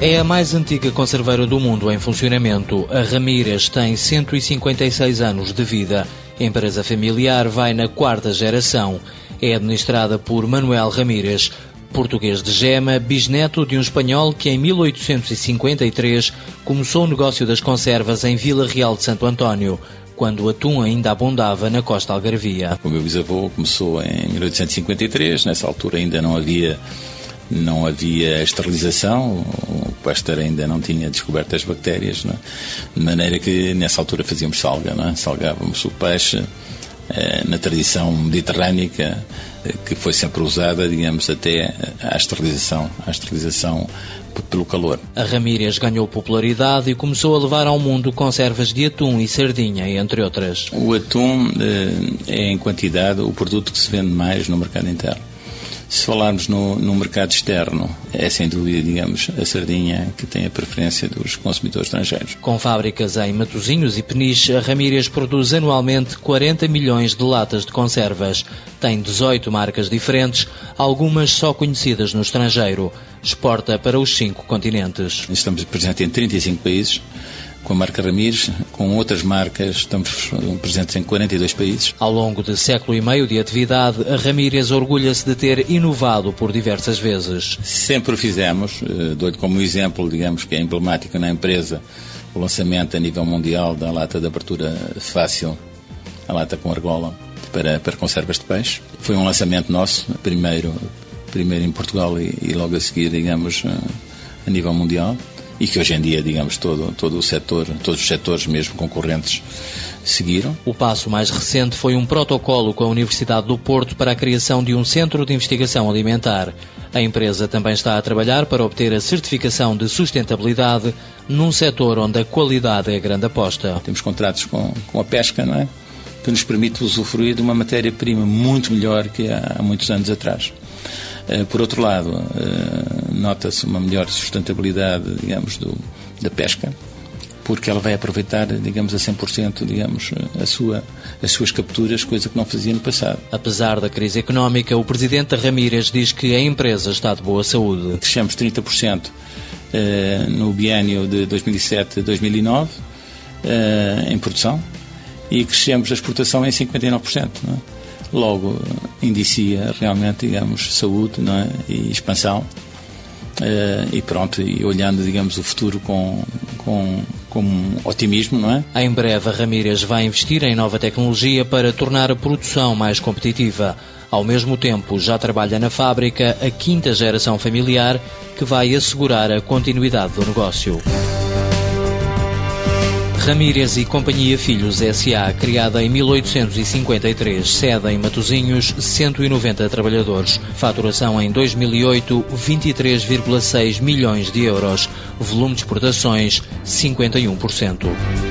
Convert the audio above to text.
É a mais antiga conserveira do mundo em funcionamento. A Ramírez tem 156 anos de vida. A empresa familiar vai na quarta geração. É administrada por Manuel Ramírez, português de gema, bisneto de um espanhol que em 1853 começou o negócio das conservas em Vila Real de Santo António quando o atum ainda abundava na costa algarvia. O meu bisavô começou em 1853, nessa altura ainda não havia não havia esterilização, Pasteur ainda não tinha descoberto as bactérias, é? de maneira que nessa altura fazíamos salga, é? salgávamos o peixe eh, na tradição mediterrânica eh, que foi sempre usada, digamos, até à esterilização, à esterilização pelo calor. A Ramírez ganhou popularidade e começou a levar ao mundo conservas de atum e sardinha, entre outras. O atum eh, é, em quantidade, o produto que se vende mais no mercado interno. Se falarmos no, no, mercado externo, é sem dúvida, digamos, a sardinha que tem a preferência dos consumidores estrangeiros. Com fábricas em Matosinhos e Peniche, a Ramírez produz anualmente 40 milhões de latas de conservas. Tem 18 marcas diferentes, algumas só conhecidas no estrangeiro. Exporta para os cinco continentes. Estamos presentes em 35 países com a marca Ramires, com outras marcas, estamos presentes em 42 países. Ao longo de século e meio de atividade, a Ramírez orgulha-se de ter inovado por diversas vezes. Sempre o fizemos, eh, dou-lhe como exemplo, digamos que é emblemático na empresa, o lançamento a nível mundial da lata de abertura fácil, a lata com argola, para, para conservas de peixe. Foi um lançamento nosso, primeiro, primeiro em Portugal e, e logo a seguir, digamos, eh, a nível mundial e que hoje em dia, digamos, todo, todo o setor, todos os setores, mesmo concorrentes, seguiram. O passo mais recente foi um protocolo com a Universidade do Porto para a criação de um centro de investigação alimentar. A empresa também está a trabalhar para obter a certificação de sustentabilidade num setor onde a qualidade é a grande aposta. Temos contratos com, com a pesca, não é? Que nos permite usufruir de uma matéria-prima muito melhor que há muitos anos atrás. Eh, por outro lado, eh, nota-se uma melhor sustentabilidade, digamos, do, da pesca, porque ela vai aproveitar, digamos, a 100%, digamos, a sua, as suas capturas, coisa que não fazia no passado. Apesar da crise económica, o Presidente Ramírez diz que a empresa está de boa saúde. Crescemos 30% eh, no biênio de 2007-2009 em produção e crescemos a exportação em 59%. Não é? logo indicia realmente, digamos, saúde não é? e expansão. Uh, e pronto, e olhando, digamos, o futuro com, com, com otimismo, não é? Em breve, a Ramírez vai investir em nova tecnologia para tornar a produção mais competitiva. Ao mesmo tempo, já trabalha na fábrica a quinta geração familiar que vai assegurar a continuidade do negócio. Ramírez e Companhia Filhos S.A., criada em 1853, sede em Matosinhos, 190 trabalhadores. Faturação em 2008, 23,6 milhões de euros. Volume de exportações, 51%.